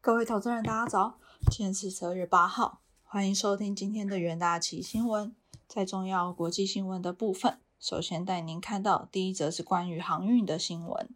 各位投资人，大家早！今天是十二月八号，欢迎收听今天的元大旗新闻。在重要国际新闻的部分，首先带您看到第一则是关于航运的新闻。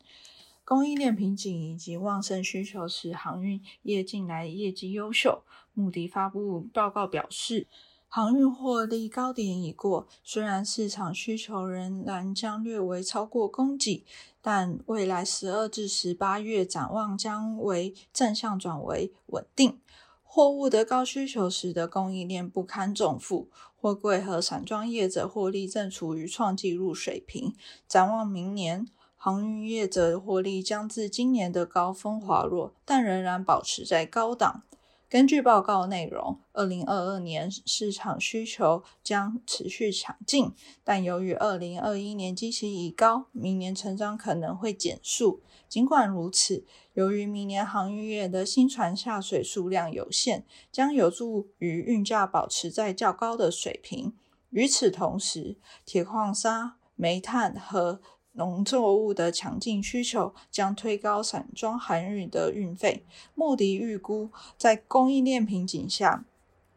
供应链瓶颈以及旺盛需求使航运业近来业绩优秀。穆迪发布报告表示，航运获利高点已过，虽然市场需求仍然将略微超过供给。但未来十二至十八月展望将为正向转为稳定。货物的高需求使得供应链不堪重负，货柜和散装业者获利正处于创纪录水平。展望明年，航运业者获利将自今年的高峰滑落，但仍然保持在高档。根据报告内容，二零二二年市场需求将持续强劲，但由于二零二一年基期已高，明年成长可能会减速。尽管如此，由于明年航运业的新船下水数量有限，将有助于运价保持在较高的水平。与此同时，铁矿砂、煤炭和农作物的强劲需求将推高散装航运的运费。穆迪预估，在供应链瓶颈下，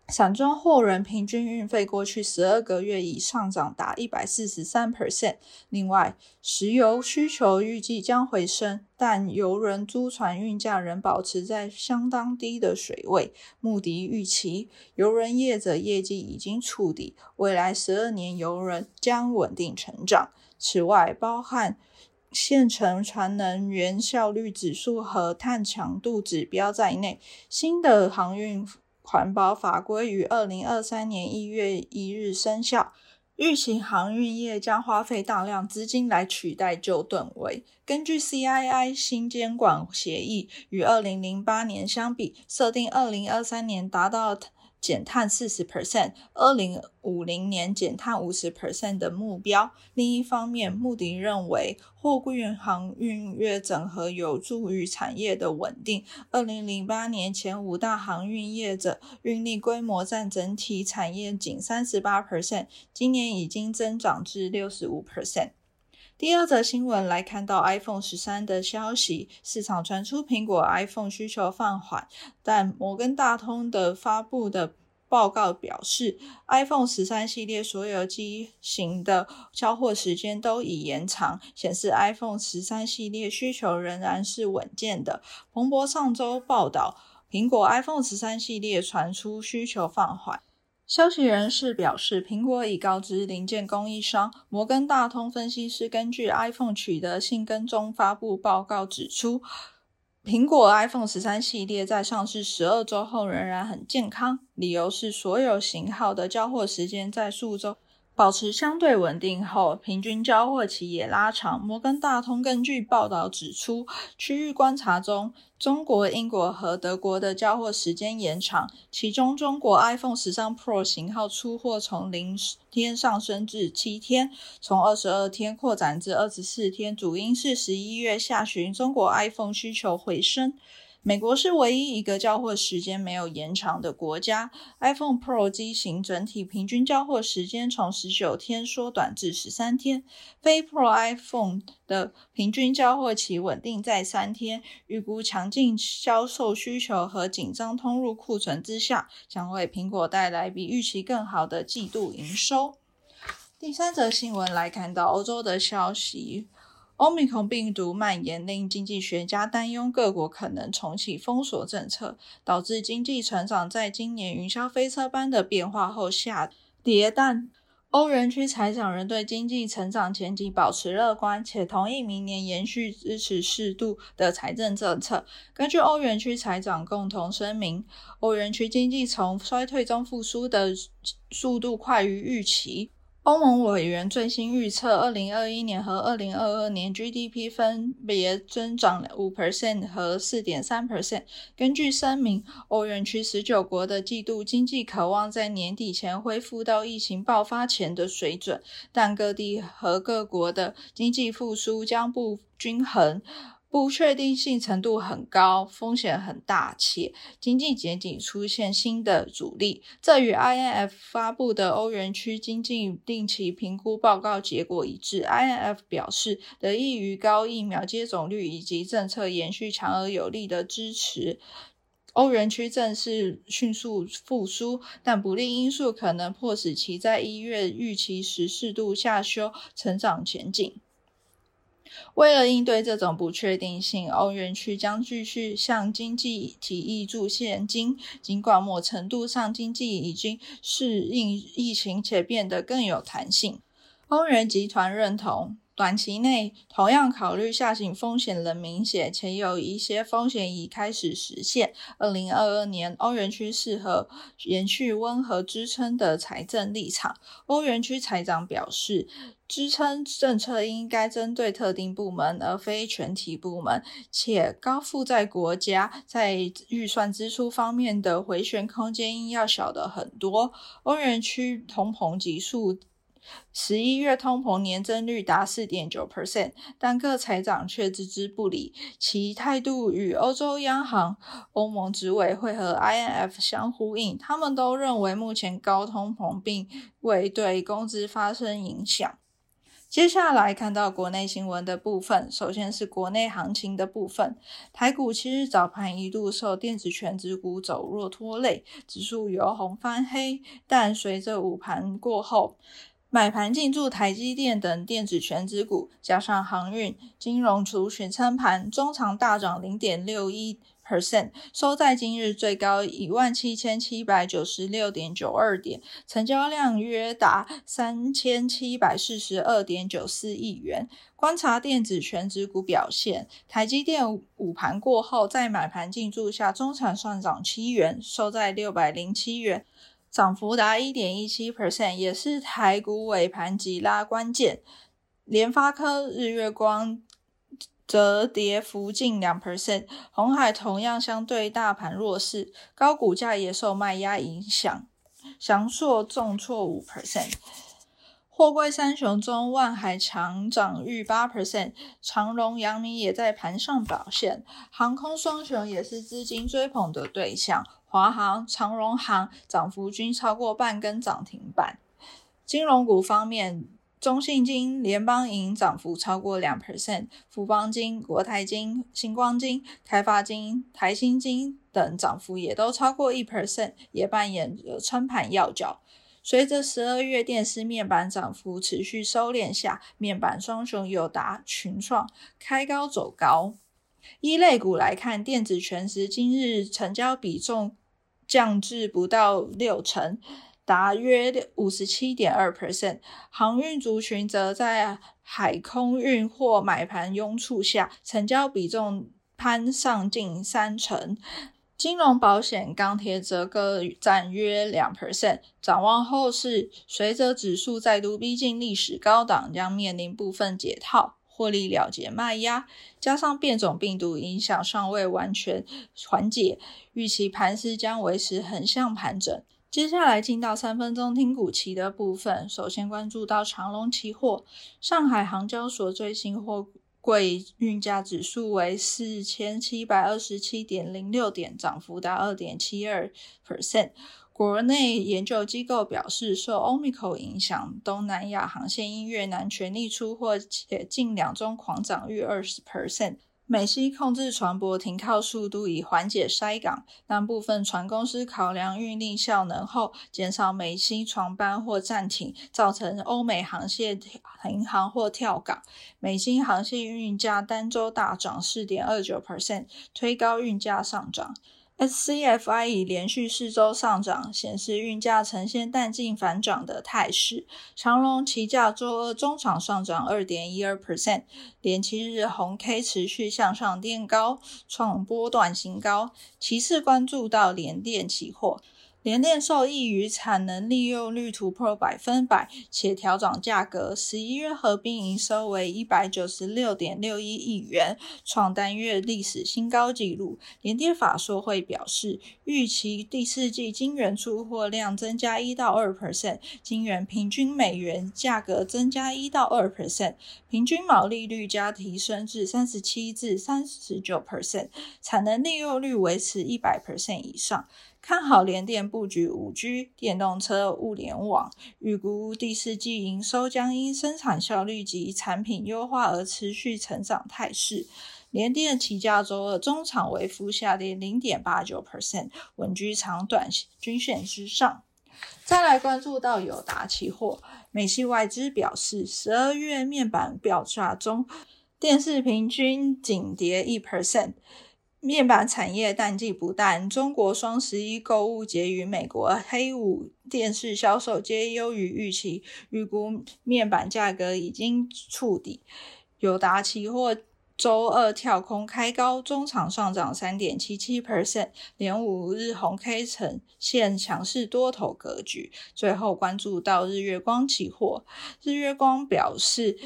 散装货轮平均运费过去十二个月已上涨达一百四十三%。另外，石油需求预计将回升，但油轮租船运价仍保持在相当低的水位。穆迪预期，油轮业者业绩已经触底，未来十二年油轮将稳定成长。此外，包含现成船能源效率指数和碳强度指标在内，新的航运环保法规于二零二三年一月一日生效。预期航运业将花费大量资金来取代旧吨位。根据 CII 新监管协议，与二零零八年相比，设定二零二三年达到。减碳四十 percent，二零五零年减碳五十 percent 的目标。另一方面，穆迪认为货柜航运业整合有助于产业的稳定。二零零八年前五大航运业者运力规模占整体产业仅三十八 percent，今年已经增长至六十五 percent。第二则新闻来看到 iPhone 十三的消息，市场传出苹果 iPhone 需求放缓，但摩根大通的发布的报告表示，iPhone 十三系列所有机型的交货时间都已延长，显示 iPhone 十三系列需求仍然是稳健的。彭博上周报道，苹果 iPhone 十三系列传出需求放缓。消息人士表示，苹果已告知零件供应商。摩根大通分析师根据 iPhone 取得性跟踪发布报告指出，苹果 iPhone 十三系列在上市十二周后仍然很健康，理由是所有型号的交货时间在数周。保持相对稳定后，平均交货期也拉长。摩根大通根据报道指出，区域观察中，中国、英国和德国的交货时间延长，其中中国 iPhone 十三 Pro 型号出货从零天上升至七天，从二十二天扩展至二十四天，主因是十一月下旬中国 iPhone 需求回升。美国是唯一一个交货时间没有延长的国家。iPhone Pro 机型整体平均交货时间从十九天缩短至十三天，非 Pro iPhone 的平均交货期稳定在三天。预估强劲销售需求和紧张通路库存之下，将为苹果带来比预期更好的季度营收。第三则新闻来看到欧洲的消息。欧米克病毒蔓延令经济学家担忧各国可能重启封锁政策，导致经济成长在今年云霄飞车般的变化后下跌。但欧元区财长仍对经济成长前景保持乐观，且同意明年延续支持适度的财政政策。根据欧元区财长共同声明，欧元区经济从衰退中复苏的速度快于预期。欧盟委员最新预测，二零二一年和二零二二年 GDP 分别增长五 percent 和四点三 percent。根据声明，欧元区十九国的季度经济渴望在年底前恢复到疫情爆发前的水准，但各地和各国的经济复苏将不均衡。不确定性程度很高，风险很大，且经济前景出现新的阻力。这与 INF 发布的欧元区经济定期评估报告结果一致。INF 表示，得益于高疫苗接种率以及政策延续强而有力的支持，欧元区正式迅速复苏，但不利因素可能迫使其在一月预期时适度下修成长前景。为了应对这种不确定性，欧元区将继续向经济提议注现金。尽管某程度上经济已经适应疫情且变得更有弹性，欧元集团认同。短期内，同样考虑下行风险仍明显，且有一些风险已开始实现。二零二二年，欧元区适合延续温和支撑的财政立场。欧元区财长表示，支撑政策应该针对特定部门，而非全体部门，且高负债国家在预算支出方面的回旋空间应要小得很多。欧元区通膨急速。十一月通膨年增率达四点九 percent，但各财长却置之不理，其态度与欧洲央行、欧盟执委会和 INF 相呼应。他们都认为目前高通膨并未对工资发生影响。接下来看到国内新闻的部分，首先是国内行情的部分。台股七日早盘一度受电子全指股走弱拖累，指数由红翻黑，但随着午盘过后。买盘进驻台积电等电子全指股，加上航运、金融族群撑盘，中长大涨零点六一 percent，收在今日最高一万七千七百九十六点九二点，成交量约达三千七百四十二点九四亿元。观察电子全指股表现，台积电午盘过后在买盘进驻下，中场上涨七元，收在六百零七元。涨幅达一点一七 percent，也是台股尾盘急拉关键。联发科、日月光则跌幅近两 percent，红海同样相对大盘弱势，高股价也受卖压影响，翔硕重挫五 percent。货柜三雄中，万海强涨逾八 percent，长荣、阳明也在盘上表现，航空双雄也是资金追捧的对象。华航、长荣航涨幅均超过半根涨停板。金融股方面，中信金、联邦银涨幅超过两 percent，富邦金、国泰金、星光金、开发金、台新金等涨幅也都超过一 percent，也扮演着撑盘要角。随着十二月电视面板涨幅持续收敛下，面板双雄友达、群创开高走高。一类股来看，电子全时今日成交比重。降至不到六成，达约五十七点二 percent。航运族群则在海空运货买盘拥簇下，成交比重攀上近三成。金融、保险、钢铁则各占约两 percent。展望后市，随着指数再度逼近历史高档，将面临部分解套。获利了结卖压，加上变种病毒影响尚未完全缓解，预期盘势将维持横向盘整。接下来进到三分钟听股期的部分，首先关注到长隆期货，上海航交所最新货贵运价指数为四千七百二十七点零六点，涨幅达二点七二 percent。国内研究机构表示，受 Omicron 影响，东南亚航线因越南全力出货，且近两周狂涨逾二十 percent。美西控制船舶停靠速度以缓解塞港，但部分船公司考量运力效能后，减少美西船班或暂停，造成欧美航线停航或跳港。美西航线运价单周大涨四点二九 percent，推高运价上涨。SCFI 已连续四周上涨，显示运价呈现淡季反涨的态势。长隆期价周二中场上涨二点一二 percent，连七日红 K 持续向上垫高，创波段新高。其次关注到联电期货。联电受益于产能利用率突破百分百，且调整价格，十一月合并营收为一百九十六点六一亿元，创单月历史新高纪录。联电法说会表示，预期第四季晶圆出货量增加一到二 percent，晶圆平均美元价格增加一到二 percent，平均毛利率加提升至三十七至三十九 percent，产能利用率维持一百 percent 以上。看好联电布局五 G 电动车、物联网，预估第四季营收将因生产效率及产品优化而持续成长态势。联电期价周二中场微幅下跌零点八九 percent，稳居长短均线之上。再来关注到友达期货，美系外资表示，十二月面板表价中，电视平均仅跌一 percent。面板产业淡季不淡，中国双十一购物节与美国黑五电视销售皆优于预期，预估面板价格已经触底。友达期货周二跳空开高，中场上涨三点七七 percent，连五日红 K 呈现强势多头格局。最后关注到日月光期货，日月光表示。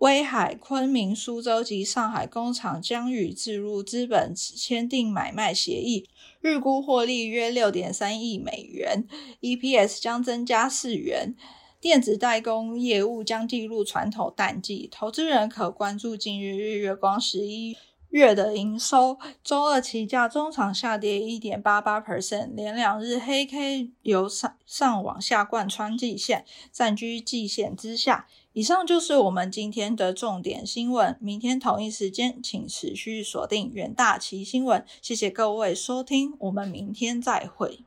威海、昆明、苏州及上海工厂将与置入资本签订买卖协议，预估获利约六点三亿美元，EPS 将增加四元。电子代工业务将进入传统淡季，投资人可关注近日日月光十一月的营收。周二期价中场下跌一点八八 percent，连两日黑 K 由上上往下贯穿季线，暂居季线之下。以上就是我们今天的重点新闻。明天同一时间，请持续锁定远大旗新闻。谢谢各位收听，我们明天再会。